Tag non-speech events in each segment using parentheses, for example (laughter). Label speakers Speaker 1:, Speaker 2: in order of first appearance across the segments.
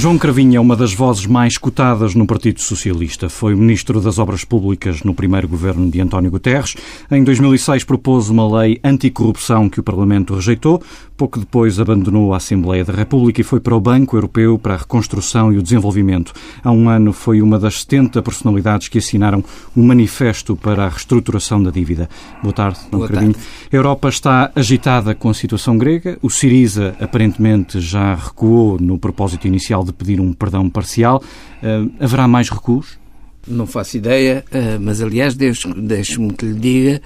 Speaker 1: João Cravinho é uma das vozes mais cotadas no Partido Socialista. Foi Ministro das Obras Públicas no primeiro governo de António Guterres. Em 2006 propôs uma lei anticorrupção que o Parlamento rejeitou. Pouco depois abandonou a Assembleia da República e foi para o Banco Europeu para a Reconstrução e o Desenvolvimento. Há um ano foi uma das 70 personalidades que assinaram o Manifesto para a Reestruturação da Dívida. Boa tarde, João Cravinho. A Europa está agitada com a situação grega. O Siriza aparentemente já recuou no propósito inicial de pedir um perdão parcial. Uh, haverá mais recuos?
Speaker 2: Não faço ideia, uh, mas aliás, deixe-me que lhe diga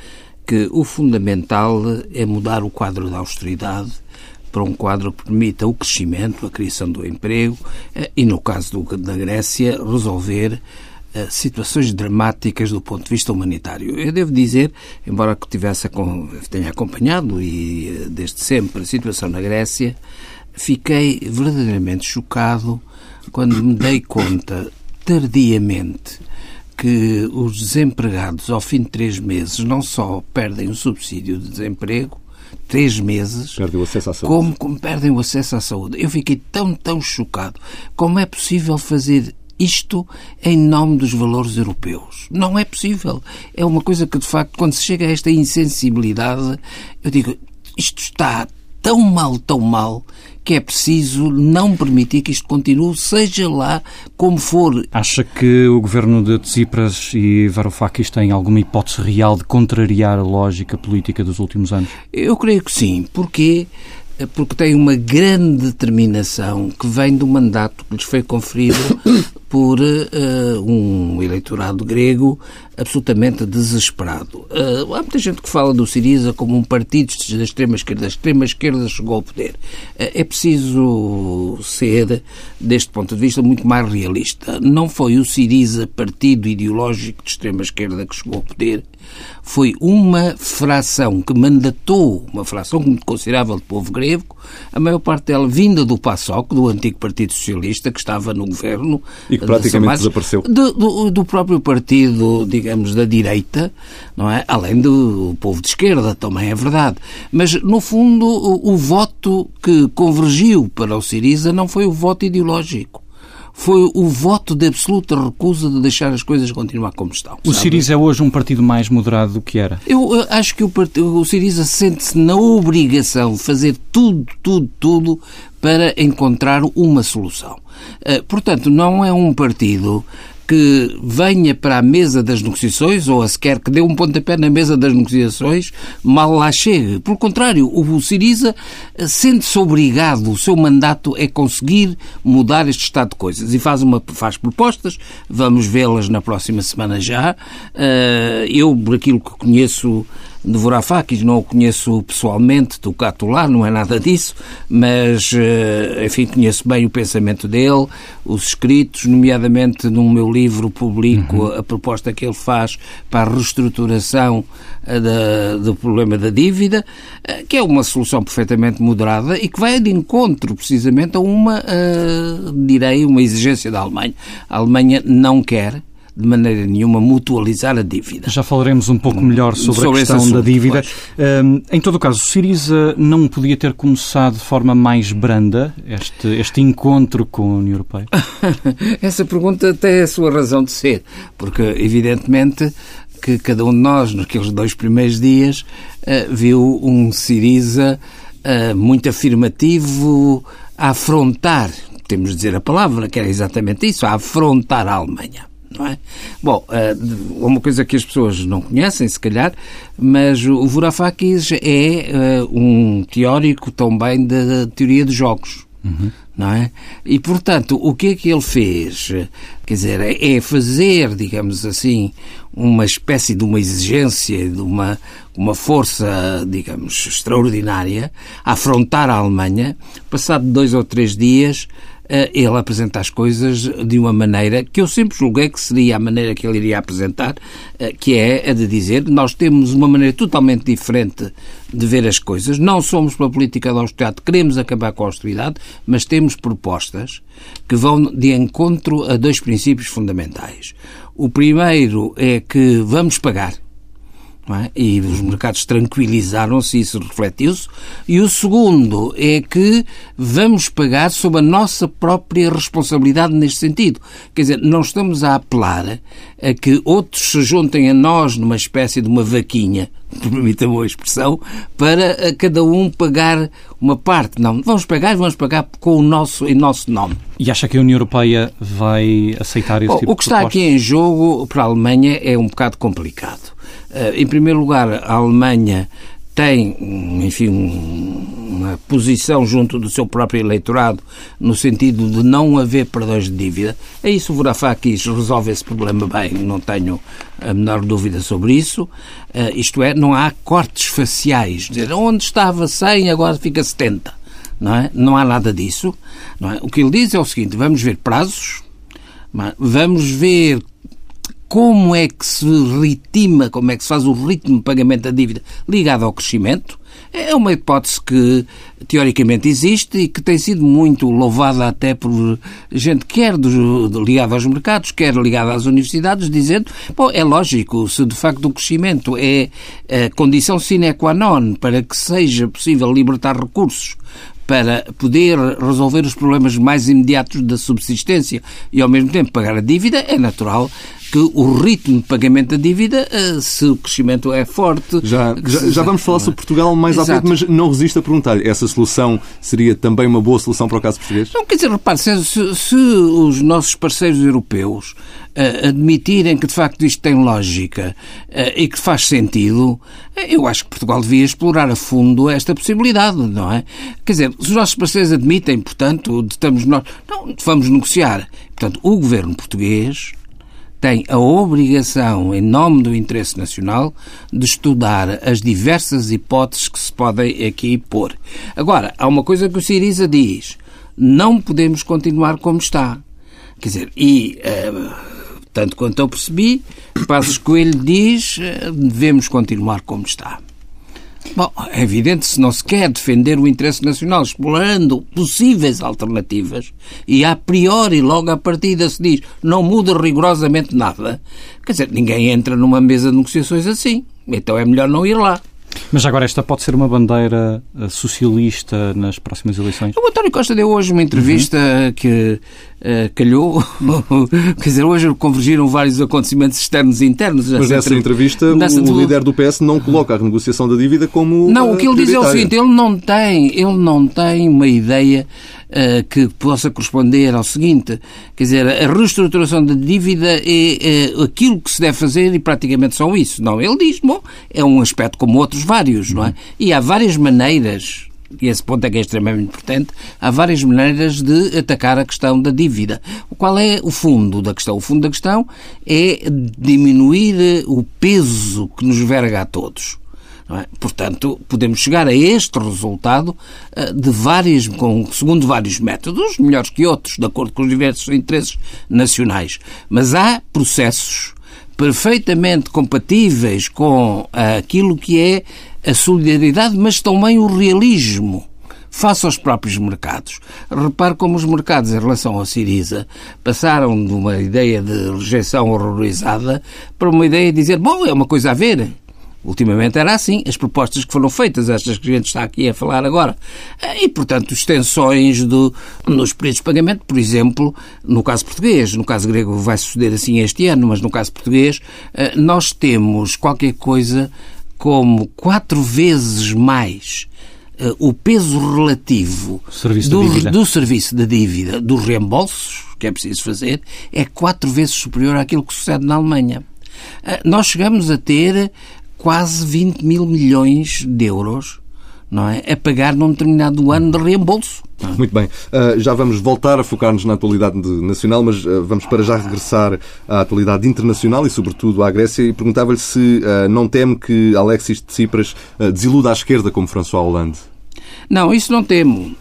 Speaker 2: que o fundamental é mudar o quadro da austeridade para um quadro que permita o crescimento, a criação do emprego uh, e, no caso do, da Grécia, resolver situações dramáticas do ponto de vista humanitário. Eu devo dizer, embora tivesse, tenha acompanhado e desde sempre a situação na Grécia, fiquei verdadeiramente chocado quando me dei conta, tardiamente, que os desempregados, ao fim de três meses, não só perdem o subsídio de desemprego, três meses,
Speaker 1: perdem o acesso à saúde.
Speaker 2: Como, como perdem o acesso à saúde. Eu fiquei tão, tão chocado. Como é possível fazer isto em nome dos valores europeus. Não é possível. É uma coisa que, de facto, quando se chega a esta insensibilidade, eu digo, isto está tão mal, tão mal, que é preciso não permitir que isto continue, seja lá como for.
Speaker 1: Acha que o governo de Tsipras e Varoufakis têm alguma hipótese real de contrariar a lógica política dos últimos anos?
Speaker 2: Eu creio que sim. Porquê? Porque tem uma grande determinação que vem do mandato que lhes foi conferido (coughs) por uh, um eleitorado grego absolutamente desesperado. Uh, há muita gente que fala do Siriza como um partido da extrema-esquerda. A extrema-esquerda chegou ao poder. Uh, é preciso ser, deste ponto de vista, muito mais realista. Não foi o Siriza, partido ideológico de extrema-esquerda, que chegou ao poder. Foi uma fração que mandatou, uma fração considerável de povo grego, a maior parte dela vinda do PASOK, do antigo Partido Socialista, que estava no governo.
Speaker 1: E que praticamente desapareceu.
Speaker 2: Do, do, do próprio partido, digamos, da direita, não é? Além do povo de esquerda, também é verdade. Mas, no fundo, o, o voto que convergiu para o Siriza não foi o voto ideológico foi o voto de absoluta recusa de deixar as coisas continuar como estão.
Speaker 1: O Siriza é hoje um partido mais moderado do que era?
Speaker 2: Eu acho que o, partido, o Siriza sente-se na obrigação de fazer tudo, tudo, tudo para encontrar uma solução. Eh, portanto, não é um partido que venha para a mesa das negociações, ou a sequer que dê um pontapé na mesa das negociações, mal lá chegue. Pelo contrário, o Siriza sente-se obrigado, o seu mandato é conseguir mudar este estado de coisas e faz, uma, faz propostas, vamos vê-las na próxima semana já. Eh, eu, por aquilo que conheço de Varoufakis, não o conheço pessoalmente, do lá, não é nada disso, mas, eh, enfim, conheço bem o pensamento dele, os escritos, nomeadamente no meu livro publico uhum. a proposta que ele faz para a reestruturação eh, da, do problema da dívida, eh, que é uma solução perfeitamente moderada e que vai de encontro, precisamente, a uma, direi, uma exigência da Alemanha. A Alemanha não quer, de maneira nenhuma mutualizar a dívida.
Speaker 1: Já falaremos um pouco melhor sobre, sobre a questão assunto, da dívida. Um, em todo o caso, o Siriza não podia ter começado de forma mais branda este, este encontro com a União Europeia? (laughs)
Speaker 2: Essa pergunta tem a sua razão de ser, porque evidentemente que cada um de nós, naqueles dois primeiros dias, uh, viu um Siriza uh, muito afirmativo a afrontar, temos de dizer a palavra, que era exatamente isso, a afrontar a Alemanha não é? Bom, é uma coisa que as pessoas não conhecem, se calhar, mas o Varoufakis é uh, um teórico também da teoria dos jogos. Uhum. Não é? E, portanto, o que é que ele fez? Quer dizer, é fazer, digamos assim, uma espécie de uma exigência, de uma, uma força, digamos, extraordinária, a afrontar a Alemanha. Passado dois ou três dias, eh, ele apresenta as coisas de uma maneira que eu sempre julguei que seria a maneira que ele iria apresentar, eh, que é a de dizer nós temos uma maneira totalmente diferente de ver as coisas, não somos pela política da austeridade, queremos acabar com a austeridade, mas temos propostas que vão de encontro a dois princípios fundamentais. O primeiro é que vamos pagar é? E os mercados tranquilizaram-se, isso refletiu-se. E o segundo é que vamos pagar sob a nossa própria responsabilidade neste sentido. Quer dizer, não estamos a apelar a que outros se juntem a nós numa espécie de uma vaquinha, (laughs) permita a expressão, para cada um pagar uma parte. Não, vamos pagar e vamos pagar com o nosso, em nosso nome.
Speaker 1: E acha que a União Europeia vai aceitar esse
Speaker 2: Bom,
Speaker 1: tipo
Speaker 2: O que
Speaker 1: de
Speaker 2: está aqui em jogo para a Alemanha é um bocado complicado. Eh, Em primeiro lugar, a Alemanha tem, enfim, um- uma posição junto do seu próprio eleitorado no sentido de não haver perdões de dívida. É isso o Varoufakis resolve esse problema bem, não tenho a menor dúvida sobre isso. Eh, Isto é, não há cortes faciais. Dizer, onde estava 100, agora fica 70. Não, é? não há nada disso. Não é? O que ele diz é o seguinte, vamos ver prazos, vamos ver como é que se ritima, como é que se faz o ritmo de pagamento da dívida ligado ao crescimento. É uma hipótese que teoricamente existe e que tem sido muito louvada até por gente quer do, ligada aos mercados, quer ligada às universidades, dizendo, bom, é lógico, se de facto o crescimento é a condição sine qua non para que seja possível libertar recursos para poder resolver os problemas mais imediatos da subsistência e ao mesmo tempo pagar a dívida, é natural que o ritmo de pagamento da dívida, eh, se o crescimento é forte.
Speaker 3: Já, já, já vamos falar sobre Portugal mais à
Speaker 2: Exato.
Speaker 3: frente, mas não resisto a perguntar-lhe, essa solução seria também uma boa solução para o caso português?
Speaker 2: Não, quer dizer, repare, se, se- os nossos parceiros europeus admitirem que de facto isto tem lógica eh, e que faz sentido, eh, eu acho que Portugal devia explorar a fundo esta possibilidade, não é? Quer dizer, se os nossos parceiros admitem, portanto, estamos nós. Não, vamos negociar. Portanto, o governo português tem a obrigação, em nome do interesse nacional, de estudar as diversas hipóteses que se podem aqui pôr. Agora, há uma coisa que o Siriza diz: não podemos continuar como está. Quer dizer, e. eh, tanto quanto eu percebi, Passos Coelho diz eh, devemos continuar como está. Bom, é evidente, se não se quer defender o interesse nacional explorando possíveis alternativas e a priori, logo à partida, se diz não muda rigorosamente nada, quer dizer, ninguém entra numa mesa de negociações assim. Então é melhor não ir lá.
Speaker 1: Mas agora esta pode ser uma bandeira eh, socialista nas próximas eleições?
Speaker 2: O António Costa deu hoje uma entrevista que eh, calhou. (laughs) Quer dizer, hoje convergiram vários acontecimentos externos e internos.
Speaker 3: Mas
Speaker 2: Essa
Speaker 3: nessa
Speaker 2: entre-
Speaker 3: entrevista,
Speaker 2: nessa
Speaker 3: o líder do PS não coloca a renegociação da dívida como
Speaker 2: Não, o
Speaker 3: eh,
Speaker 2: que ele diz é o seguinte, ele não tem, ele não tem uma ideia eh, que possa corresponder ao seguinte, quer dizer, a reestruturação da dívida é, eh, aquilo que se deve fazer e praticamente só isso. Não, ele diz, bom, é um aspecto como outros vários, não é? E há várias maneiras e esse ponto é que é extremamente importante, há várias maneiras de atacar a questão da dívida. Qual é o fundo da questão? O fundo da questão é diminuir o peso que nos verga a todos. é? Portanto, podemos chegar a este resultado eh, de várias, com, segundo vários métodos, melhores que outros, de acordo com os diversos interesses nacionais. Mas há processos perfeitamente compatíveis com aquilo que é a solidariedade, mas também o realismo face aos próprios mercados. Repare como os mercados, em relação ao Siriza, passaram de uma ideia de rejeição horrorizada para uma ideia de dizer, bom, é uma coisa a ver. Ultimamente era assim, as propostas que foram feitas, estas que a gente está aqui a falar agora. E, portanto, extensões do, nos períodos de pagamento, por exemplo, no caso português, no caso grego vai suceder assim este ano, mas no caso português, eh, nós temos qualquer coisa como quatro vezes mais eh, o peso relativo
Speaker 1: Serviço
Speaker 2: do, do serviço da dívida, dos reembolsos que é preciso fazer, é quatro vezes superior àquilo que sucede na Alemanha. Eh, Nós chegamos a ter quase 20 mil milhões de euros não é? a pagar num determinado ano de reembolso.
Speaker 3: Muito bem. Uh, já vamos voltar a focar-nos na atualidade de- nacional, mas uh, vamos para já regressar à atualidade internacional e, sobretudo, à Grécia. E perguntava-lhe se não teme que Alexis Tsipras desiluda à esquerda como François Hollande.
Speaker 2: Não, isso não temo.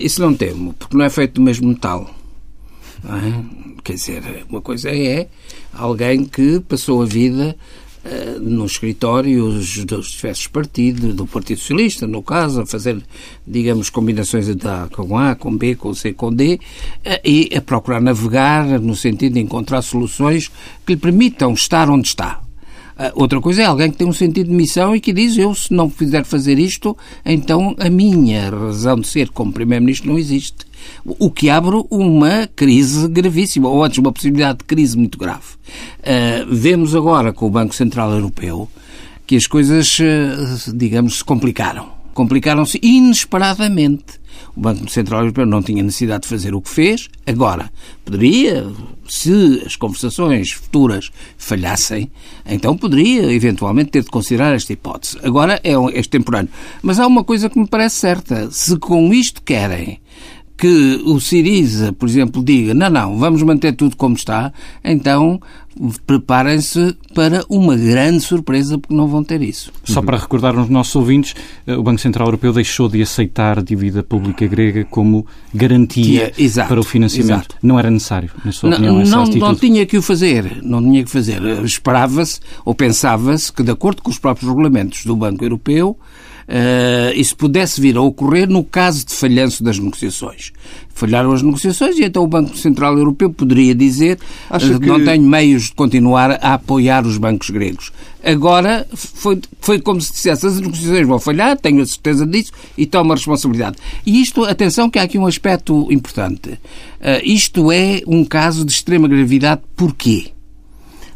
Speaker 2: Isso não temo, porque não é feito do mesmo metal. Quer dizer, uma coisa é alguém que passou a vida nos escritórios dos diversos partidos, do Partido Socialista, no caso, a fazer, digamos, combinações de A com A, com B, com C, com D, eh, e a procurar navegar no sentido de encontrar soluções que lhe permitam estar onde está. Outra coisa é alguém que tem um sentido de missão e que diz eu, se não quiser fazer isto, então a minha razão de ser como Primeiro-Ministro não existe. O que abre uma crise gravíssima, ou antes uma possibilidade de crise muito grave. Uh, vemos agora com o Banco Central Europeu que as coisas, uh, digamos, se complicaram. Complicaram-se inesperadamente. O Banco Central Europeu não tinha necessidade de fazer o que fez. Agora, poderia, se as conversações futuras falhassem, então poderia eventualmente ter de considerar esta hipótese. Agora é extemporâneo. Mas há uma coisa que me parece certa. Se com isto querem que o Siriza, por exemplo, diga não, não, vamos manter tudo como está, então preparem-se para uma grande surpresa porque não vão ter isso.
Speaker 1: Só para recordar aos nossos ouvintes, eh, o Banco Central Europeu deixou de aceitar a dívida pública grega como garantia exato, para o financiamento. Exato. Não era necessário, na sua opinião,
Speaker 2: não, não, não tinha que o fazer, não tinha que fazer. Esperava-se ou pensava-se que, de acordo com os próprios regulamentos do Banco Europeu, uh, isso pudesse vir a ocorrer no caso de falhanço das negociações. Falharam as negociações e então o Banco Central Europeu poderia dizer Acho que não tenho meios de continuar a apoiar os bancos gregos. Agora foi, foi como se dissesse as negociações vão falhar, tenho a certeza disso e tomo a responsabilidade. E isto, atenção que há aqui um aspecto importante. Uh, isto é um caso de extrema gravidade. Porquê?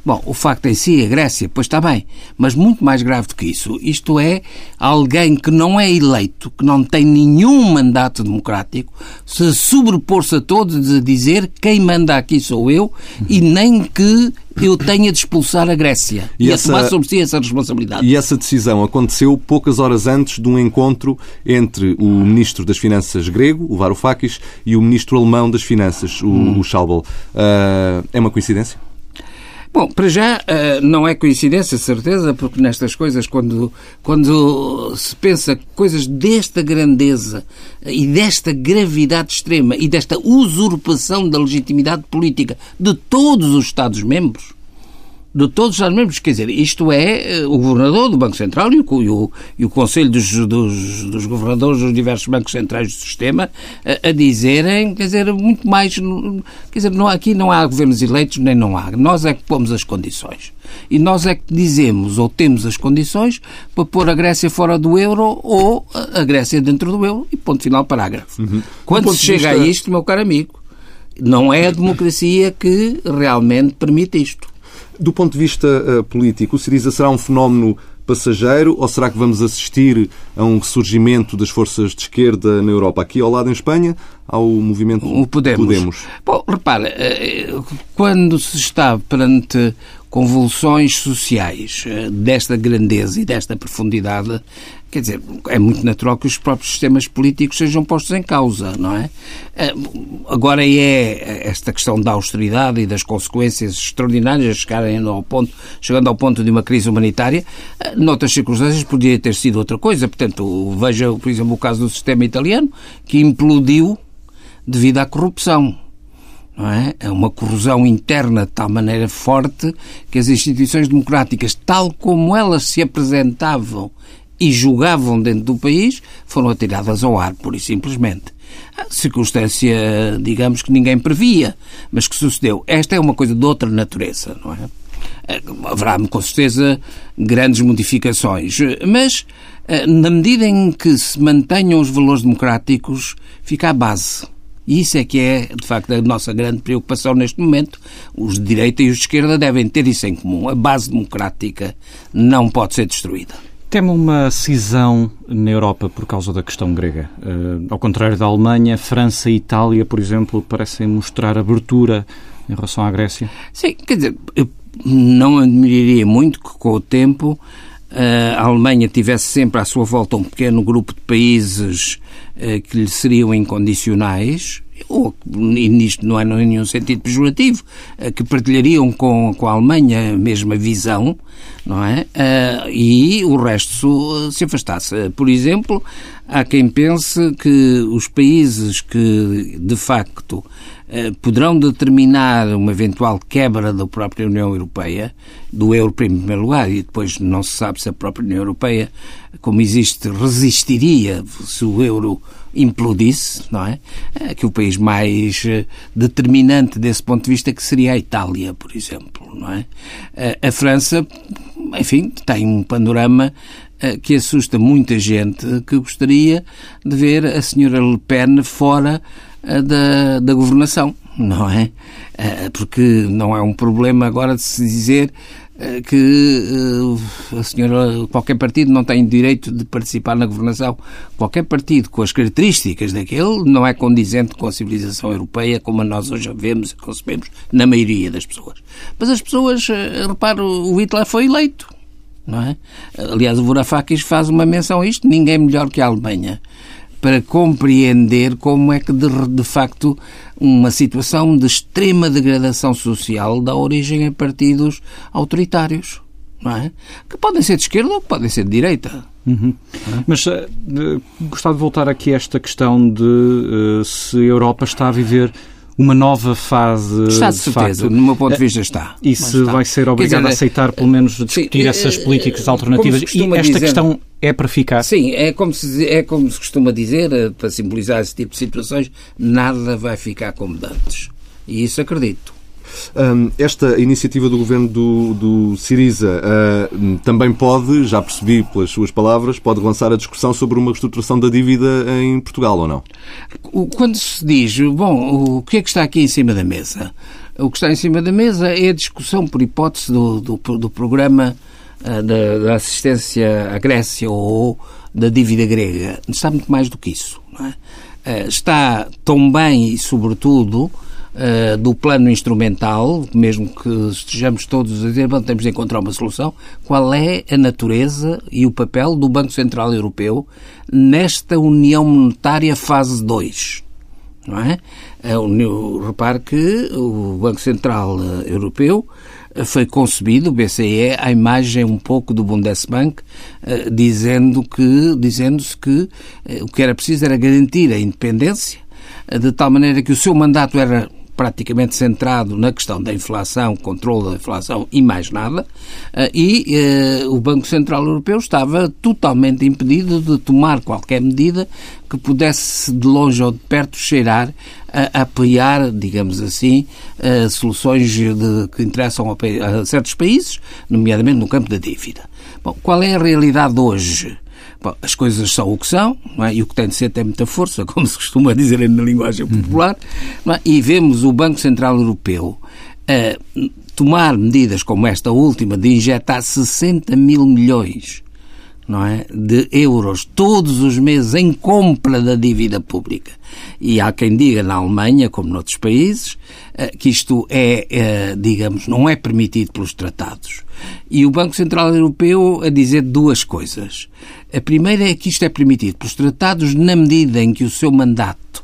Speaker 2: Bom, o facto em si, a Grécia, pois está bem, mas muito mais grave do que isso. Isto é alguém que não é eleito, que não tem nenhum mandato democrático, se sobrepor-se a todos a dizer quem manda aqui sou eu e nem que eu tenha de expulsar a Grécia e, e essa, a tomar sobre si essa responsabilidade.
Speaker 3: E essa decisão aconteceu poucas horas antes de um encontro entre o Ministro das Finanças grego, o Varoufakis, e o Ministro alemão das Finanças, o, hum. o. Uh, é uma coincidência?
Speaker 2: Bom, para já eh, não é coincidência, certeza, porque nestas coisas, quando, quando se pensa coisas desta grandeza e desta gravidade extrema e desta usurpação da legitimidade política de todos os Estados-membros, de todos os Estados-membros. Quer dizer, isto é eh, o governador do Banco Central e o, e o, e o Conselho dos, dos, dos, governadores dos diversos bancos centrais do sistema a, a, dizerem, quer dizer, muito mais. Quer dizer, não, aqui não há governos eleitos nem não há. Nós é que pomos as condições. E nós é que dizemos ou temos as condições para pôr a Grécia fora do euro ou a Grécia dentro do euro e ponto final parágrafo. Uhum. Quando se chega vista... a isto, meu caro amigo, não é a democracia que realmente permite isto.
Speaker 3: Do ponto de vista uh, político, o Siriza será um fenómeno passageiro ou será que vamos assistir a um ressurgimento das forças de esquerda na Europa? Aqui ao lado em Espanha, ao movimento
Speaker 2: o Podemos. Podemos. Bom, repara, eh, quando se está perante convulsões sociais eh, desta grandeza e desta profundidade, Quer dizer, é muito natural que os próprios sistemas políticos sejam postos em causa, não é? Eh, agora é esta questão da austeridade e das consequências extraordinárias chegarem ao ponto, chegando ao ponto de uma crise humanitária. Eh, noutras circunstâncias poderia ter sido outra coisa. Portanto, veja, por exemplo, o caso do sistema italiano, que implodiu devido à corrupção. Não é? é uma corrosão interna de tal maneira forte que as instituições democráticas, tal como elas se apresentavam e julgavam dentro do país foram atiradas ao ar, pura e simplesmente. A circunstância, digamos, que ninguém previa, mas que sucedeu. Esta é uma coisa de outra natureza, não é? Eh, haverá, com certeza, grandes modificações, mas eh, na medida em que se mantenham os valores democráticos, fica a base. E isso é que é, de facto, a nossa grande preocupação neste momento. Os de direita e os de esquerda devem ter isso em comum. A base democrática não pode ser destruída.
Speaker 1: Teme uma cisão na Europa por causa da questão grega. Uh, ao contrário da Alemanha, França e Itália, por exemplo, parecem mostrar abertura em relação à Grécia.
Speaker 2: Sim, quer dizer, eu não admiraria muito que com o tempo uh, a Alemanha tivesse sempre à sua volta um pequeno grupo de países uh, que lhe seriam incondicionais, ou, e nisto não é nenhum sentido pejorativo, que partilhariam com, com a Alemanha a mesma visão, não é? Uh, e o resto se afastasse. Por exemplo, há quem pense que os países que, de facto, poderão determinar uma eventual quebra da própria União Europeia, do euro em primeiro lugar, e depois não se sabe se a própria União Europeia, como existe, resistiria se o euro implodisse, não é? é? Que o país mais eh, determinante desse ponto de vista que seria a Itália, por exemplo, não é? A França enfim, tem um panorama que assusta muita gente que gostaria de ver a senhora Le Pen fora da, da governação, não é? Porque não é um problema agora de se dizer que a senhora, qualquer partido não tem direito de participar na governação. Qualquer partido com as características daquele não é condizente com a civilização europeia como nós hoje a vemos e concebemos na maioria das pessoas. Mas as pessoas, repare, o Hitler foi eleito não é? Aliás, o Varoufakis faz uma menção a isto, ninguém melhor que a Alemanha, para compreender como é que, de, de facto, uma situação de extrema degradação social dá origem a partidos autoritários. Não é? Que podem ser de esquerda ou podem ser de direita.
Speaker 1: Uhum. É? Mas uh, gostava de voltar aqui a esta questão de uh, se a Europa está a viver uma nova fase.
Speaker 2: Está de, de certeza,
Speaker 1: facto.
Speaker 2: no meu ponto de vista está.
Speaker 1: E se está. vai ser obrigado dizer, a aceitar, pelo menos, discutir sim, essas eh, políticas alternativas. E esta dizer, questão é para ficar?
Speaker 2: Sim, é como, se, é como se costuma dizer, eh, para simbolizar esse tipo de situações, nada vai ficar como dantes. E isso acredito.
Speaker 3: Esta iniciativa do governo do, do Siriza também pode, já percebi pelas suas palavras, pode lançar a discussão sobre uma reestruturação da dívida em Portugal ou não?
Speaker 2: Quando se diz, bom, o que é que está aqui em cima da mesa? O que está em cima da mesa é a discussão, por hipótese, do, do, do programa uh, da, da, assistência à Grécia ou da dívida grega. Está muito mais do que isso. É? Uh, está tão bem e, sobretudo, uh, do plano instrumental, mesmo que estejamos todos a dizer, bom, temos de encontrar uma solução, qual é a natureza e o papel do Banco Central Europeu nesta União Monetária fase 2. Não é? Repare que o Banco Central eh, Europeu foi concebido, o BCE, à imagem um pouco do Bundesbank, dizendo que, dizendo-se que o que era preciso era garantir a independência, de tal maneira que o seu mandato era praticamente centrado na questão da inflação, controle da inflação e mais nada, eh, e eh, o Banco Central Europeu estava totalmente impedido de tomar qualquer medida que pudesse, de longe ou de perto, cheirar a apoiar, digamos assim, eh, soluções de, que interessam a, a certos países, nomeadamente no campo da dívida. Bom, qual é a realidade hoje? Bom, as coisas são o que são, é? e o que tem de ser tem muita força, (laughs) como se costuma dizer na linguagem popular, é? e vemos o Banco Central Europeu a tomar medidas como esta última de injetar 60 mil milhões não é, de euros todos os meses em compra da dívida pública. E há quem diga na Alemanha, como noutros países, eh, que isto é, eh, digamos, não é permitido pelos tratados. E o Banco Central Europeu a dizer duas coisas. A primeira é que isto é permitido pelos tratados na medida em que o seu mandato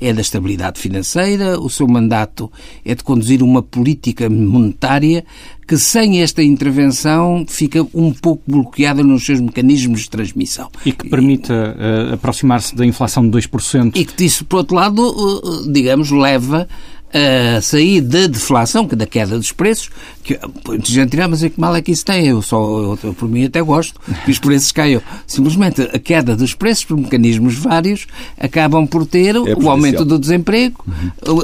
Speaker 2: é da estabilidade financeira, o seu mandato é de conduzir uma política monetária que, sem esta intervenção, fica um pouco bloqueada nos seus mecanismos de transmissão.
Speaker 1: E que permita uh, aproximar-se da inflação de 2%.
Speaker 2: E que isso, por outro lado, uh, digamos, leva a sair da deflação, que da queda dos preços, que muita gente dirá, mas é que mal é que isso tem? Eu, só, eu, eu, por mim até gosto que os preços caiam. Simplesmente a queda dos preços, por mecanismos vários, acabam por ter é o aumento do desemprego,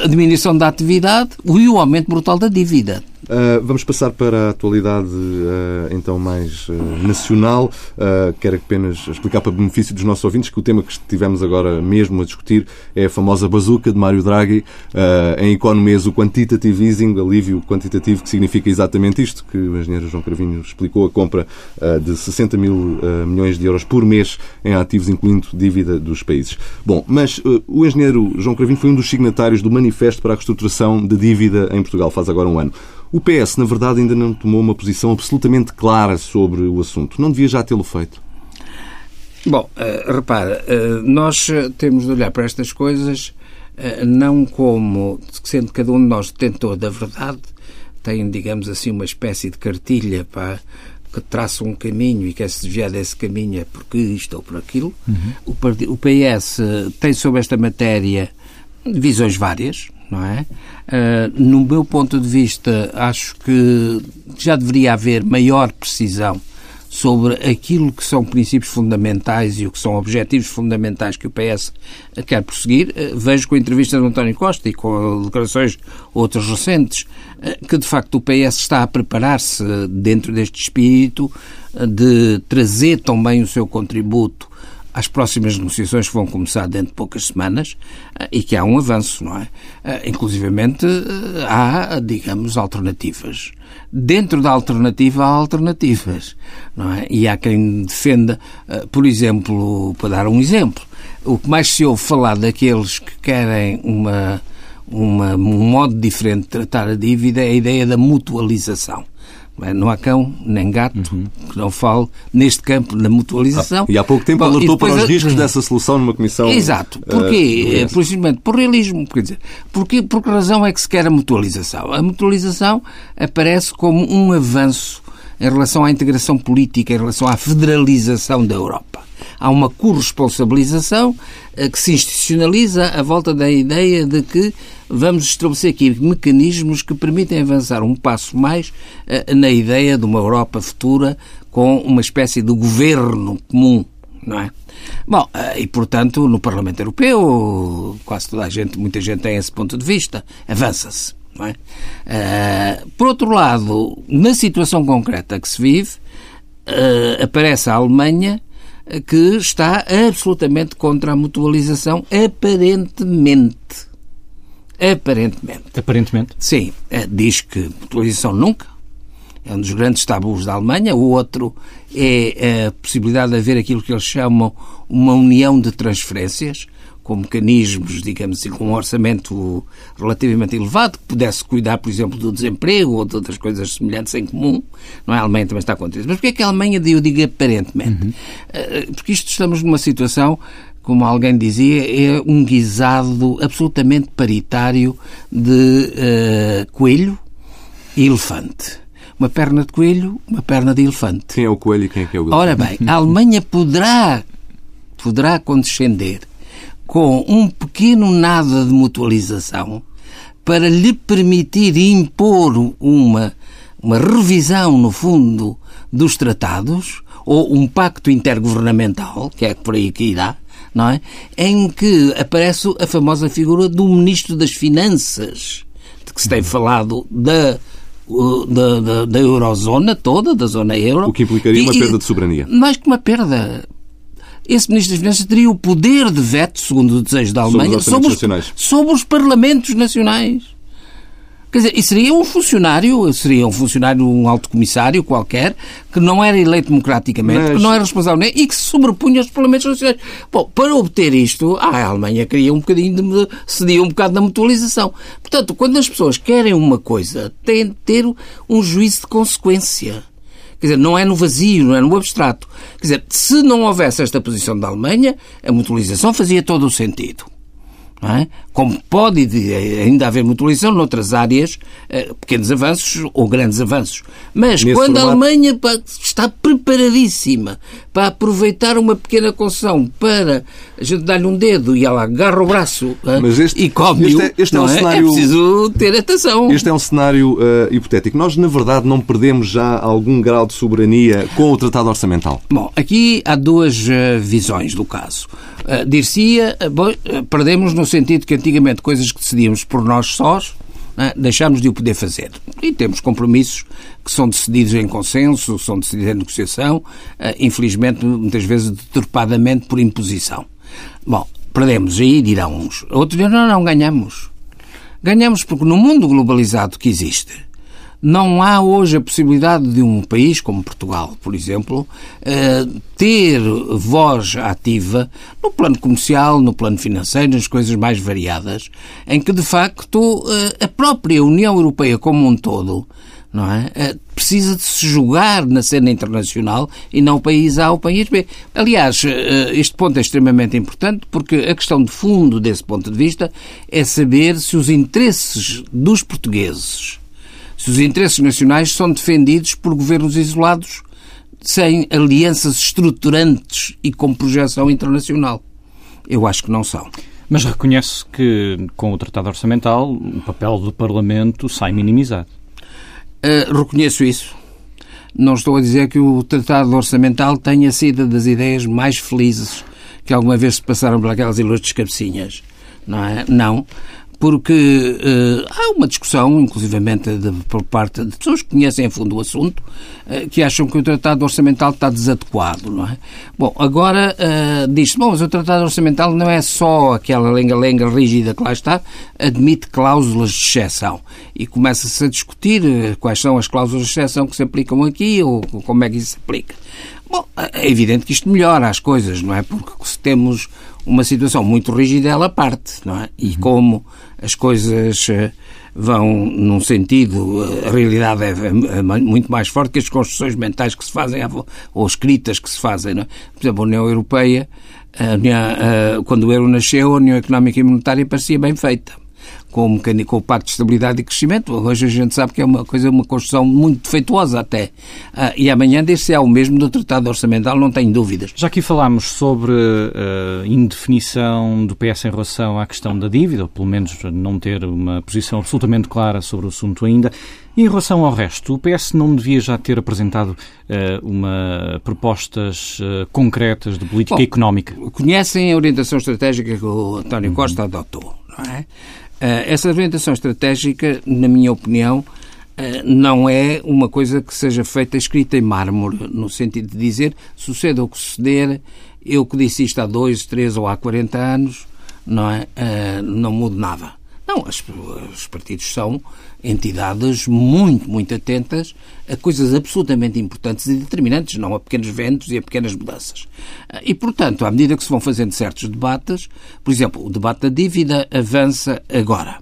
Speaker 2: a diminuição da atividade e o aumento brutal da dívida.
Speaker 3: Uh, vamos passar para a atualidade uh, então mais uh, nacional. quero apenas explicar para benefício dos nossos ouvintes que o tema que estivemos agora mesmo a discutir é a famosa bazuca de Mário Draghi. em economias, o quantitative easing, alívio quantitativo, que significa exatamente isto que o engenheiro João Cravinho explicou, a compra de 60 mil milhões de euros por mês em ativos, incluindo dívida dos países. Bom, mas o engenheiro João Cravinho foi um dos signatários do Manifesto para a Reestruturação de Dívida em Portugal, faz agora um ano. O PS, na verdade, ainda não tomou uma posição absolutamente clara sobre o assunto. Não devia já tê-lo feito?
Speaker 2: Bom, uh, repara, uh, nós temos de olhar para estas coisas não como, sendo cada um de nós detentor da verdade, tem, digamos assim, uma espécie de cartilha para que traça um caminho e quer se desviar desse caminho é porque isto ou por aquilo. Uhum. O, o PS tem sobre esta matéria visões várias, não é? Uh, no meu ponto de vista, acho que já deveria haver maior precisão sobre aquilo que são princípios fundamentais e o que são objetivos fundamentais que o PS quer prosseguir, eh, vejo com a entrevista de António Costa e com declarações outras recentes eh, que, de facto, o PS está a preparar-se dentro deste espírito eh, de trazer também o seu contributo às próximas negociações que vão começar dentro de poucas semanas e que há um avanço, não é? Inclusivamente há, digamos, alternativas dentro da alternativa há alternativas. Não é? E há quem defenda, eh, por exemplo, para dar um exemplo, o que mais se ouve falar daqueles que querem uma, uma, um modo diferente de tratar a dívida é a ideia da mutualização. Não há cão nem gato uhum. que não fale neste campo da mutualização.
Speaker 3: Ah, e há pouco tempo Bom, alertou para os a... riscos dessa solução numa comissão.
Speaker 2: Exato. Porquê? Uh, por, simplesmente por realismo. Quer dizer, porquê, por que razão é que se quer a mutualização? A mutualização aparece como um avanço em relação à integração política, em relação à federalização da Europa. Há uma corresponsabilização eh, que se institucionaliza à volta da ideia de que vamos estabelecer aqui mecanismos que permitem avançar um passo mais eh, na ideia de uma Europa futura com uma espécie de governo comum, não é? Bom, eh, e portanto, no Parlamento Europeu, quase toda a gente, muita gente tem esse ponto de vista, avança-se. É? Uh, por outro lado, na situação concreta que se vive, uh, aparece a Alemanha que está absolutamente contra a mutualização, aparentemente. Aparentemente.
Speaker 1: Aparentemente?
Speaker 2: Sim. Eh, diz que mutualização nunca. É um dos grandes tabus da Alemanha. O outro é a possibilidade de haver aquilo que eles chamam uma união de transferências com mecanismos, digamos assim, com um orçamento relativamente elevado, que pudesse cuidar, por exemplo, do desemprego ou de outras coisas semelhantes em comum. Não é? A Alemanha também está contra isso. Mas porquê é que a Alemanha, eu digo aparentemente? Uhum. Eh, porque isto estamos numa situação como alguém dizia, é um guisado absolutamente paritário de uh, coelho e elefante. Uma perna de coelho, uma perna de elefante.
Speaker 3: Quem é o coelho e quem é que é o elefante?
Speaker 2: Ora bem, a Alemanha poderá, poderá condescender com um pequeno nada de mutualização para lhe permitir impor uma, uma revisão, no fundo, dos tratados, ou um pacto intergovernamental, que é por aí que irá, não é? Em que aparece a famosa figura do Ministro das Finanças, de que se tem falado da da, da, da, eurozona toda, da zona euro.
Speaker 3: O que implicaria uma perda de soberania.
Speaker 2: Mais que uma perda esse Ministro das Finanças teria o poder de veto, segundo o desejo da Alemanha, sobre os, sobre os, sobre os parlamentos nacionais. Quer dizer, e seria um funcionário, seria um funcionário, um alto comissário qualquer, que não era eleito democraticamente, Mas... que não era responsável e que se sobrepunha aos Parlamentos Nacionais. Bom, para obter isto, a Alemanha queria um bocadinho de, cedia um bocado da mutualização. Portanto, quando as pessoas querem uma coisa, têm de ter um juízo de consequência. Quer dizer, não é no vazio, não é no abstrato. Quer dizer, se não houvesse esta posição da Alemanha, a mutualização fazia todo o sentido. É? Como pode ainda haver mutualização noutras áreas, eh, pequenos avanços ou grandes avanços. Mas Nesse quando formato... a Alemanha está preparadíssima para aproveitar uma pequena concessão para a gente dar-lhe um dedo e ela agarra o braço eh, este, e come este, é, este é, um é? cenário, é preciso ter atenção.
Speaker 3: Este é um cenário uh, hipotético. Nós, na verdade, não perdemos já algum grau de soberania com o Tratado Orçamental?
Speaker 2: Bom, aqui há duas uh, visões do caso. Uh, Dir-se-ia, perdemos no sentido que antigamente coisas que decidíamos por nós sós, uh, deixámos de o poder fazer. E temos compromissos que são decididos em consenso, são decididos em negociação, infelizmente, muitas vezes deturpadamente por imposição. Bom, perdemos aí, dirão uns. Outros dirão, não, não, ganhamos. Ganhamos porque no mundo globalizado que existe, não há hoje a possibilidade de um país como Portugal, por exemplo, eh, ter voz ativa no plano comercial, no plano financeiro, nas coisas mais variadas, em que de facto eh, a própria União Europeia como um todo não é? Eh, precisa de se jogar na cena internacional e não o país A ou o país B. Aliás, este ponto é extremamente importante porque a questão de fundo desse ponto de vista é saber se os interesses dos portugueses se os interesses nacionais são defendidos por governos isolados sem alianças estruturantes e com projeção internacional. Eu acho que não são.
Speaker 1: Mas reconhece que, com o Tratado Orçamental, o papel do Parlamento sai minimizado.
Speaker 2: Uh, reconheço isso. não estou a dizer que o Tratado Orçamental tenha sido das ideias mais felizes que alguma vez se passaram por aquelas ilustres cabecinhas. Não é? Não porque uh, há uma discussão, inclusivamente de, por parte de pessoas que conhecem a fundo o assunto, uh, que acham que o Tratado Orçamental está desadequado, não é? Bom, agora uh, diz-se, bom, mas o Tratado Orçamental não é só aquela lenga-lenga rígida que lá está, admite cláusulas de exceção. E começa-se a discutir quais são as cláusulas de exceção que se aplicam aqui ou como é que isso se aplica. Bom, é evidente que isto melhora as coisas, não é? Porque se temos uma situação muito rígida, ela parte, não é? E como as coisas eh, vão num sentido, eh, a realidade é, é, é muito mais forte que as construções mentais que se fazem ou escritas que se fazem. Não é? Por exemplo, a União Europeia, a União, a, quando o euro nasceu, a União Económica e Monetária parecia bem feita com o, com o Pacto de Estabilidade e Crescimento. Hoje a gente sabe que é uma coisa, uma construção muito defeituosa até. Ah, e amanhã desse é o mesmo do Tratado Orçamental, não tenho dúvidas.
Speaker 1: Já aqui falámos sobre a uh, indefinição do PS em relação à questão da dívida, ou pelo menos não ter uma posição absolutamente clara sobre o assunto ainda. E em relação ao resto, o PS não devia já ter apresentado uh, uma propostas uh, concretas de política
Speaker 2: Bom,
Speaker 1: económica?
Speaker 2: Conhecem a orientação estratégica que o António Costa adotou, não é? Eh, essa orientação estratégica, na minha opinião, eh, não é uma coisa que seja feita escrita em mármore, no sentido de dizer suceda o que suceder, eu que disse isto há dois, três ou há 40 anos, não é? Eh, não mudo nada. Não, os partidos são entidades muito, muito atentas a coisas absolutamente importantes e determinantes, não a pequenos ventos e a pequenas mudanças. E, portanto, à medida que se vão fazendo certos debates, por exemplo, o debate da dívida avança agora.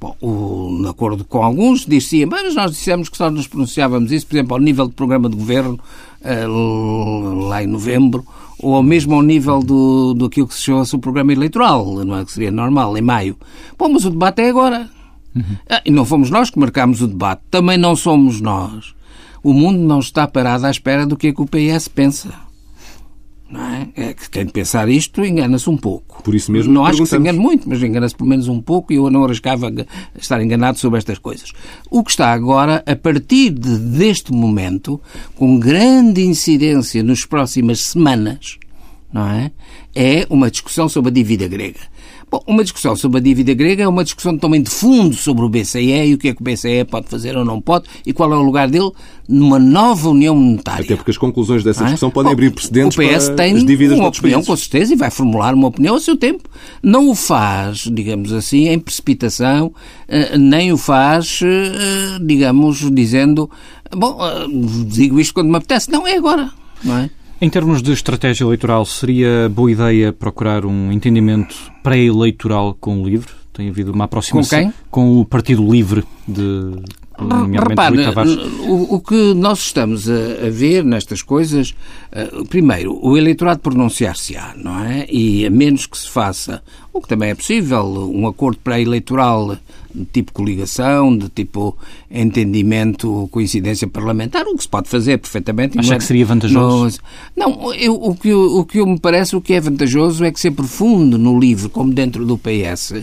Speaker 2: Bom, o, de acordo com alguns, dizia, mas nós dissemos que só nos pronunciávamos isso, por exemplo, ao nível do programa de governo, lá em novembro, ou mesmo ao nível do, do aquilo que se chama o programa eleitoral, não é que seria normal, em maio. Bom, mas o debate é agora. Uhum. Ah, e não fomos nós que marcámos o debate, também não somos nós. O mundo não está parado à espera do que, é que o PS pensa. Não é? é que quem pensar isto engana-se um pouco.
Speaker 3: Por isso mesmo
Speaker 2: Não acho que se engane muito, mas engana-se pelo menos um pouco e eu não arriscava estar enganado sobre estas coisas. O que está agora, a partir de, deste momento, com grande incidência nas próximas semanas, não é? É uma discussão sobre a dívida grega. Bom, uma discussão sobre a dívida grega é uma discussão também de fundo sobre o BCE e o que é que o BCE pode fazer ou não pode e qual é o lugar dele numa nova União Monetária.
Speaker 3: Até porque as conclusões dessa é? discussão é? podem Bom, abrir precedentes o PS para
Speaker 2: tem
Speaker 3: as dívidas
Speaker 2: uma
Speaker 3: opinião,
Speaker 2: com certeza, e vai formular uma opinião a seu tempo. Não o faz, digamos assim, em precipitação, eh, nem o faz, eh, digamos, dizendo, bom, eh, digo isto quando me apetece. Não, é agora, não é?
Speaker 1: Em termos de estratégia eleitoral, seria boa ideia procurar um entendimento pré-eleitoral com o LIVRE? Tem havido uma aproximação
Speaker 2: com, quem?
Speaker 1: com o Partido Livre de
Speaker 2: Repare, o, o, que nós estamos a, a ver nestas coisas, uh, primeiro, o eleitorado pronunciar-se-á, não é? E a menos que se faça, o que também é possível, um acordo pré-eleitoral de tipo coligação, de tipo entendimento, coincidência parlamentar, o que se pode fazer perfeitamente.
Speaker 1: Acha que seria vantajoso?
Speaker 2: não, eu, o, que, o que me parece, o que é vantajoso é que se profundo no livro, como dentro do PS,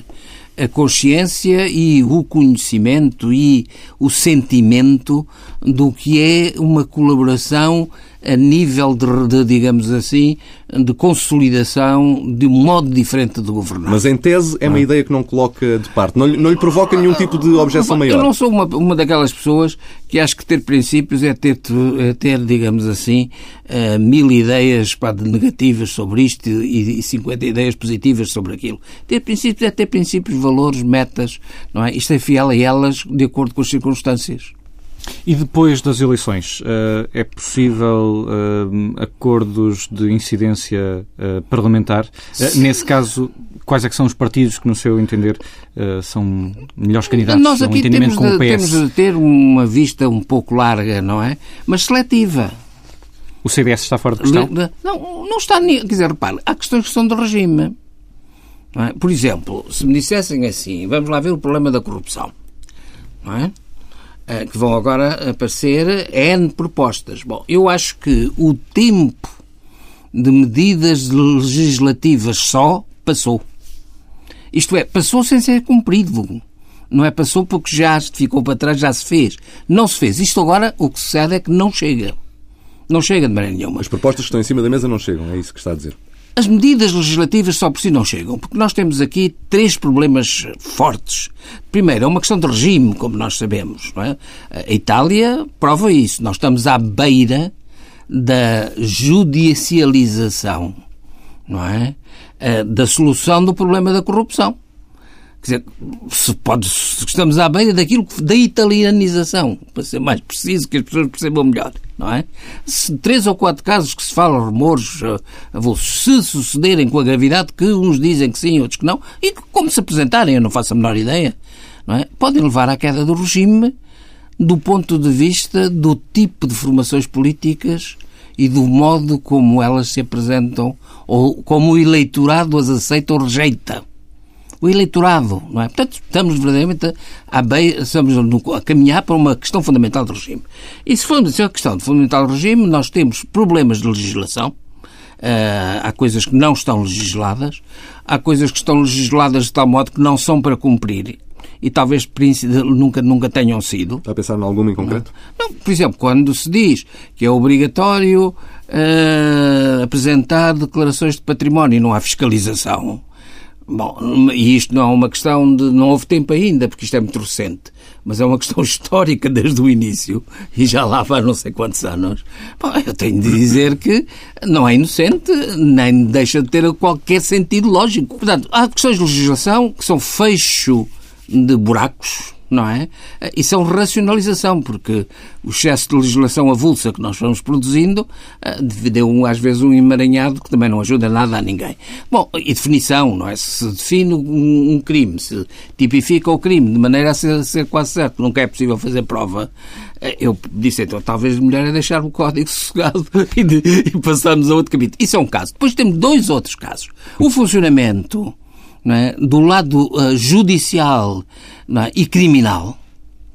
Speaker 2: a consciência e o conhecimento e o sentimento do que é uma colaboração a nível de, de, digamos assim, de consolidação de um modo diferente de governar.
Speaker 3: Mas em tese é uma ah. ideia que não coloca de parte, não, não lhe provoca nenhum tipo de objeção maior.
Speaker 2: Eu não sou uma, uma daquelas pessoas que acho que ter princípios é ter, é ter digamos assim, uh, mil ideias pá, negativas sobre isto e, e 50 ideias positivas sobre aquilo. Ter princípios é ter princípios, valores, metas, não é? Isto é fiel a elas de acordo com as circunstâncias.
Speaker 1: E depois das eleições, eh, é possível eh, acordos de incidência eh, parlamentar? Nesse caso, quais é que são os partidos que, no seu entender, são melhores candidatos?
Speaker 2: Nós aqui
Speaker 1: temos,
Speaker 2: de, temos de ter uma vista um pouco larga, não é? Mas seletiva.
Speaker 1: O CDS está fora de questão?
Speaker 2: Não, não está. Quer dizer, repare, há questões que são de regime. É? Por exemplo, se me dissessem assim, vamos lá ver o problema da corrupção. Não é? Eh, que vão agora aparecer N propostas. Bom, eu acho que o tempo de medidas legislativas só passou. Isto é, passou sem ser cumprido. Não é passou porque já ficou para trás, já se fez. Não se fez. Isto agora, o que sucede é que não chega. Não chega de maneira nenhuma.
Speaker 3: As propostas que estão em cima da mesa não chegam, é isso que está a dizer.
Speaker 2: As medidas legislativas só por si não chegam, porque nós temos aqui três problemas fortes. Primeiro, é uma questão de regime, como nós sabemos. É? A Itália prova isso. Nós estamos à beira da judicialização, não é? Eh, da solução do problema da corrupção. Quer dizer, se pode, estamos à beira daquilo da italianização, para ser mais preciso, que as pessoas percebam melhor, não é? Se três ou quatro casos que se falam, rumores, uh, se sucederem com a gravidade que uns dizem que sim, outros que não, e como se apresentarem, eu não faço a menor ideia, não é? Podem levar à queda do regime do ponto de vista do tipo de formações políticas e do modo como elas se apresentam ou como o eleitorado as aceita ou rejeita o eleitorado, não é? Portanto, estamos verdadeiramente a, beira, estamos a caminhar para uma questão fundamental do regime. E se formos a questão de fundamental do regime, nós temos problemas de legislação, Uh, há coisas que não estão legisladas, há coisas que estão legisladas de tal modo que não são para cumprir e talvez nunca, nunca tenham sido.
Speaker 3: Está a pensar em alguma em concreto?
Speaker 2: Não, por exemplo, quando se diz que é obrigatório uh, apresentar declarações de património e não há fiscalização, Bom, e isto não é uma questão de. não houve tempo ainda, porque isto é muito recente, mas é uma questão (laughs) histórica desde o início, e já lá vai não sei quantos anos. Bom, eu tenho de dizer que não é inocente, nem deixa de ter qualquer sentido lógico. Portanto, há questões de legislação que são fecho de buracos, não é? E são racionalização, porque o excesso de legislação avulsa que nós vamos produzindo eh, deu às vezes um emaranhado que também não ajuda nada a ninguém. Bom, e definição, não é? Se define um, crime, se tipifica o crime de maneira a ser, quase certo, nunca é possível fazer prova, eh, eu disse então, talvez melhor é deixar o código (laughs) sossegado e passarmos a outro capítulo. Isso é um caso. Depois temos dois outros casos. O funcionamento é? do lado uh, judicial é? e criminal,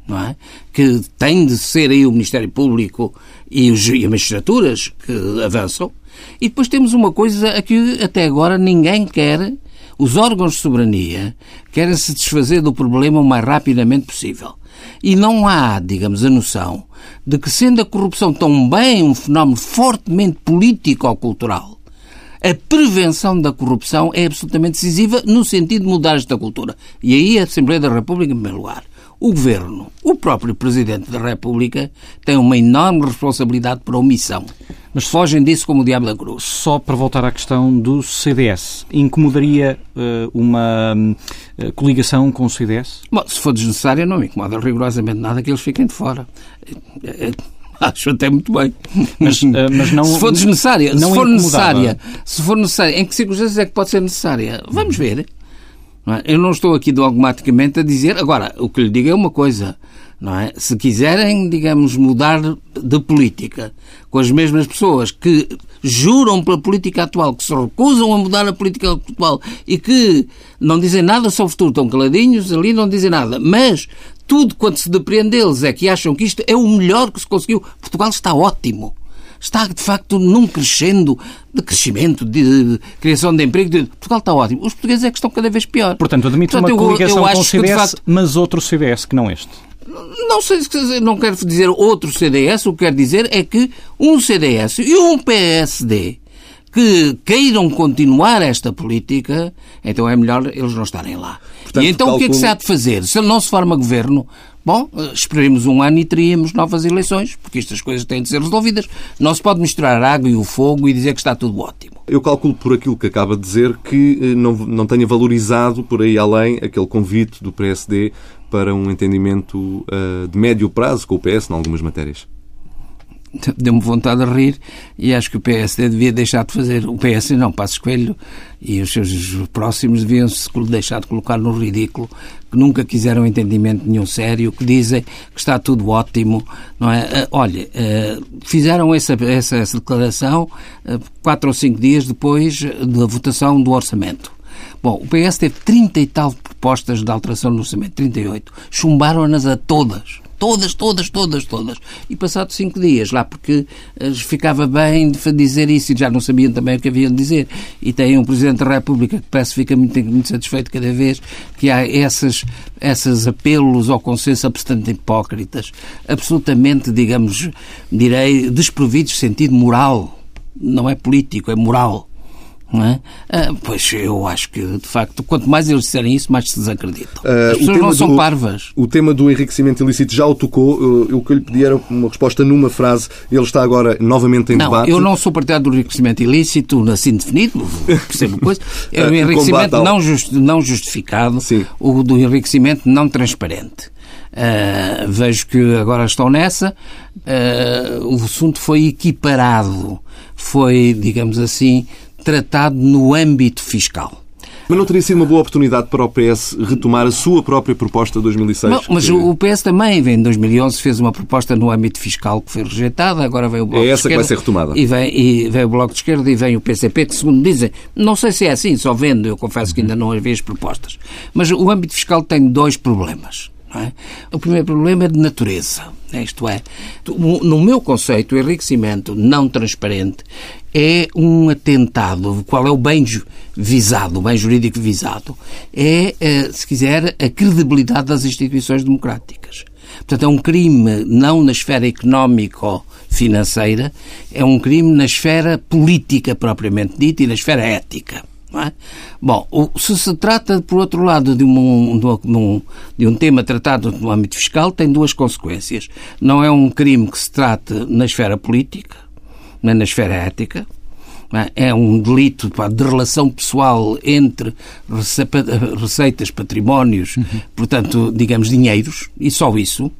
Speaker 2: é? que tem de ser aí o Ministério Público e, os, e as magistraturas que avançam, e depois temos uma coisa a que até agora ninguém quer, os órgãos de soberania querem se desfazer do problema o mais rapidamente possível. E não há, digamos, a noção de que, sendo a corrupção tão bem um fenómeno fortemente político ou cultural, a prevenção da corrupção é absolutamente decisiva no sentido de mudar esta cultura. E aí a Assembleia da República, em primeiro lugar. O Governo, o próprio Presidente da República, tem uma enorme responsabilidade por omissão. Mas fogem disso como o diabo da cruz.
Speaker 1: Só para voltar à questão do CDS, incomodaria uh, uma uh, coligação com o CDS?
Speaker 2: Bom, se for desnecessária, não me incomoda rigorosamente nada que eles fiquem de fora. É, (laughs) Acho até muito bem.
Speaker 1: Mas, uh, (laughs) mas não,
Speaker 2: se for desnecessária, não se for necessária, se for necessária, em que circunstâncias é que pode ser necessária? Vamos ver. É? Eu não estou aqui dogmaticamente a dizer. Agora, o que lhe digo é uma coisa. Não é? Se quiserem, digamos, mudar de política com as mesmas pessoas que juram pela política atual, que se recusam a mudar a política atual e que não dizem nada sobre o futuro, estão caladinhos ali, não dizem nada, mas tudo quanto se depreende deles é que acham que isto é o melhor que se conseguiu. Portugal está ótimo. Está, de facto, num crescendo de crescimento, de, criação de emprego. De... Portugal está ótimo. Os portugueses é que estão cada vez pior.
Speaker 1: Portanto, admite Portanto, uma coligação com o CDS, facto... mas outro CDS que não este.
Speaker 2: Não sei se não quero dizer outro CDS, o que quero dizer é que um CDS e um PSD que queiram continuar esta política, então é melhor eles não estarem lá. Portanto, e então calculo... o que é que se há de fazer? Se não se forma governo, bom, esperemos um ano e teríamos novas eleições, porque estas coisas têm de ser resolvidas. Não se pode misturar a água e o fogo e dizer que está tudo ótimo.
Speaker 3: Eu calculo por aquilo que acaba de dizer que eh, não, não tenha valorizado por aí além aquele convite do PSD para um entendimento uh, de médio prazo com o PS em algumas matérias (laughs)
Speaker 2: deu-me vontade de rir e acho que o PSD devia deixar de fazer. O PS não, Passos Coelho e os seus próximos deviam se deixar de colocar no ridículo, que nunca quiseram entendimento nenhum sério, que dizem que está tudo ótimo, não é? Ah, olha, ah, fizeram essa, essa, essa declaração ah, quatro ou cinco dias depois da votação do orçamento. Bom, o PS teve 30 e tal propostas de alteração no orçamento, 38. Chumbaram-nas a todas todas, todas, todas, todas. E passado cinco dias, lá porque uh, ficava bem de dizer isso e já não sabiam também o que haviam de dizer. E tem um Presidente da República que parece que fica muito, muito satisfeito cada vez que há essas, esses apelos ao consenso bastante hipócritas, absolutamente, digamos, direi, desprovidos de sentido moral. Não é político, é moral. Não é? Ah, pois eu acho que, de facto, quanto mais eles disserem isso, mais se desacreditam. Uh, As pessoas não são
Speaker 3: do,
Speaker 2: parvas.
Speaker 3: O tema do enriquecimento ilícito já o tocou. Eu, o que eu lhe pedi era uma resposta numa frase. Ele está agora novamente em
Speaker 2: não,
Speaker 3: debate.
Speaker 2: Eu não sou partidário do enriquecimento ilícito, assim definido, percebo coisa. (laughs) É o enriquecimento não, just, não justificado, Sim. o do enriquecimento não transparente. Uh, vejo que agora estão nessa. Uh, o assunto foi equiparado, foi, digamos assim, tratado no âmbito fiscal.
Speaker 3: Mas não teria sido uma boa oportunidade para o PS retomar a sua própria proposta de 2006? Não,
Speaker 2: mas que... o PS também, em 2011, fez uma proposta no âmbito fiscal que foi rejeitada, agora vem o Bloco
Speaker 3: é essa que vai ser retomada.
Speaker 2: E vem, e vem o Bloco de Esquerda e vem o PCP, que segundo dizem, não sei se é assim, só vendo, eu confesso que ainda não havia as propostas. Mas o âmbito fiscal tem dois problemas. É? O primeiro problema é de natureza. Isto é, no meu conceito, o enriquecimento não transparente é um atentado. Qual é o bem visado, o bem jurídico visado? É, eh, se quiser, a credibilidade das instituições democráticas. Portanto, é um crime não na esfera económico-financeira, é um crime na esfera política propriamente dita e na esfera ética. É? Bom, se se trata, por outro lado, de um, de, um, de um tema tratado no âmbito fiscal, tem duas consequências. Não é um crime que se trate na esfera política, nem na esfera ética. É? é um delito pá, de relação pessoal entre receitas, patrimónios, uhum. portanto, digamos, dinheiros, e só isso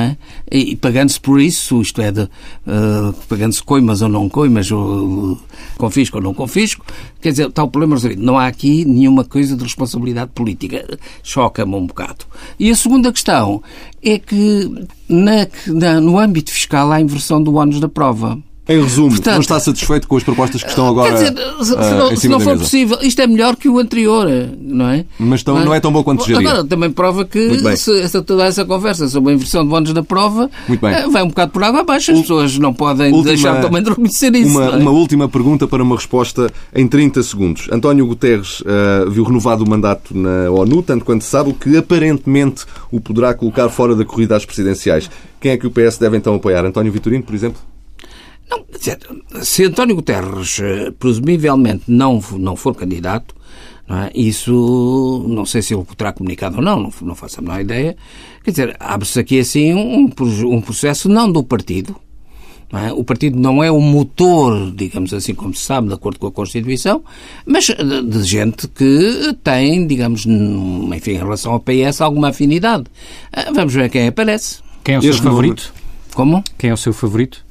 Speaker 2: é? E pagando-se por isso, isto é, uh, pagando-se coimas ou não coimas, ou uh, confisco ou não confisco, quer dizer, está o problema resolvido. Não há aqui nenhuma coisa de responsabilidade política. Choca-me um bocado. E a segunda questão é que na, na, no âmbito fiscal há inversão do ónus da prova.
Speaker 3: Em resumo, Portanto, não está satisfeito com as propostas que estão agora
Speaker 2: quer dizer, se, uh, não, se não for possível, isto é melhor que o anterior, não é?
Speaker 3: Mas tão, não, é? tão bom quanto geria.
Speaker 2: Agora, também prova que se, essa, toda essa conversa sobre a inversão de bónus da prova uh, vai um bocado por água abaixo. As pessoas não podem última, deixar também de reconhecer isso.
Speaker 3: Uma,
Speaker 2: é?
Speaker 3: uma, última pergunta para uma resposta em 30 segundos. António Guterres uh, viu renovado o mandato na ONU, tanto quanto sabe, o que aparentemente o poderá colocar fora da corrida às presidenciais. Quem é que o PS deve então apoiar? António Vitorino, por exemplo?
Speaker 2: Não, se António Guterres eh, presumivelmente não, não for candidato, não é? isso não sei se ele terá comunicado ou não, não, não faço a menor ideia. Quer dizer, abre-se aqui assim um, um processo não do partido. Não é? O partido não é o motor, digamos assim, como se sabe, de acordo com a Constituição, mas de, de gente que tem, digamos, enfim, em relação ao PS, alguma afinidade. Ah, vamos ver quem aparece.
Speaker 1: Quem é o seu favorito?
Speaker 2: Como?
Speaker 1: Quem é o seu favorito?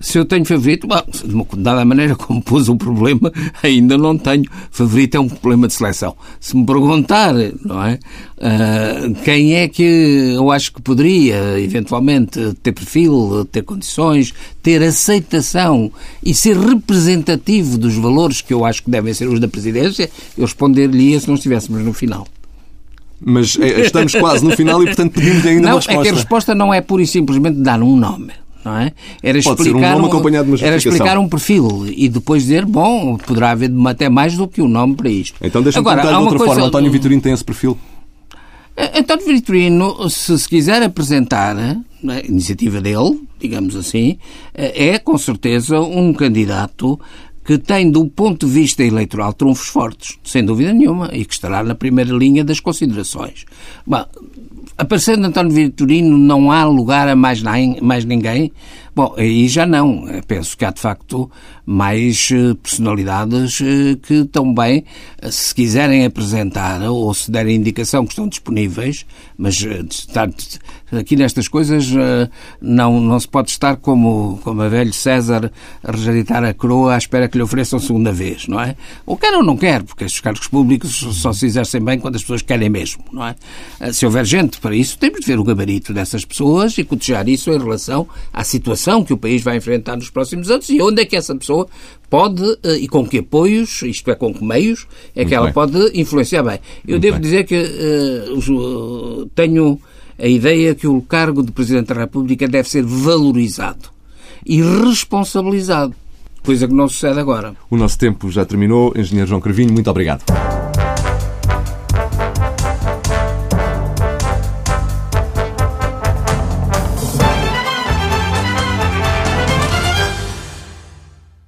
Speaker 2: Se eu tenho favorito, bom, dada a maneira (laughs) como pus o problema, ainda não tenho. Favorito é um problema de seleção. Se me perguntar, não é? Uh, quem é que eu acho que poderia, eventualmente, ter perfil, ter condições, ter aceitação e ser representativo dos valores que eu acho que devem ser os da presidência, eu responder-lhe se não estivéssemos no final.
Speaker 3: Mas eh, estamos quase no final e, portanto, pedimos ainda
Speaker 2: não,
Speaker 3: uma resposta.
Speaker 2: É que a resposta não é pura e simplesmente dar um nome não é?
Speaker 3: Era Pode explicar um, um
Speaker 2: era explicar um perfil e depois dizer, bom, poderá haver até mais do que um nome para isto.
Speaker 3: Então deixa-me perguntar de outra coisa... forma. António Vitorino tem esse perfil?
Speaker 2: Eh, António Vitorino, se se quiser apresentar a é? iniciativa dele, digamos assim, eh, é com certeza um candidato que tem, do ponto de vista eleitoral, trunfos fortes, sem dúvida nenhuma, e que estará na primeira linha das considerações. Bom, aparecendo António Vitorino, não há lugar a mais, mais ninguém? Bom, aí já não. Penso que há, de facto, mais eh, personalidades eh, que também, eh, se quiserem apresentar ou se derem indicação que estão disponíveis, mas aqui nestas coisas não, não se pode estar como, como a velho César a rejeitar a coroa à espera que lhe ofereçam segunda vez, não é? Ou quer ou não quer, porque estes cargos públicos só se exercem bem quando as pessoas querem mesmo, não é? Se houver gente para isso, temos de ver o gabarito dessas pessoas e cotejar isso em relação à situação que o país vai enfrentar nos próximos anos e onde é que essa pessoa pode, eh, e com que apoios, isto é, com que meios, é Muito que ela bem. pode influenciar bem. Eu Muito devo bem. dizer que uh, tenho a ideia que o cargo de Presidente da República deve ser valorizado e responsabilizado, coisa que não sucede agora.
Speaker 3: O nosso tempo já terminou. Engenheiro João Carvinho, muito obrigado.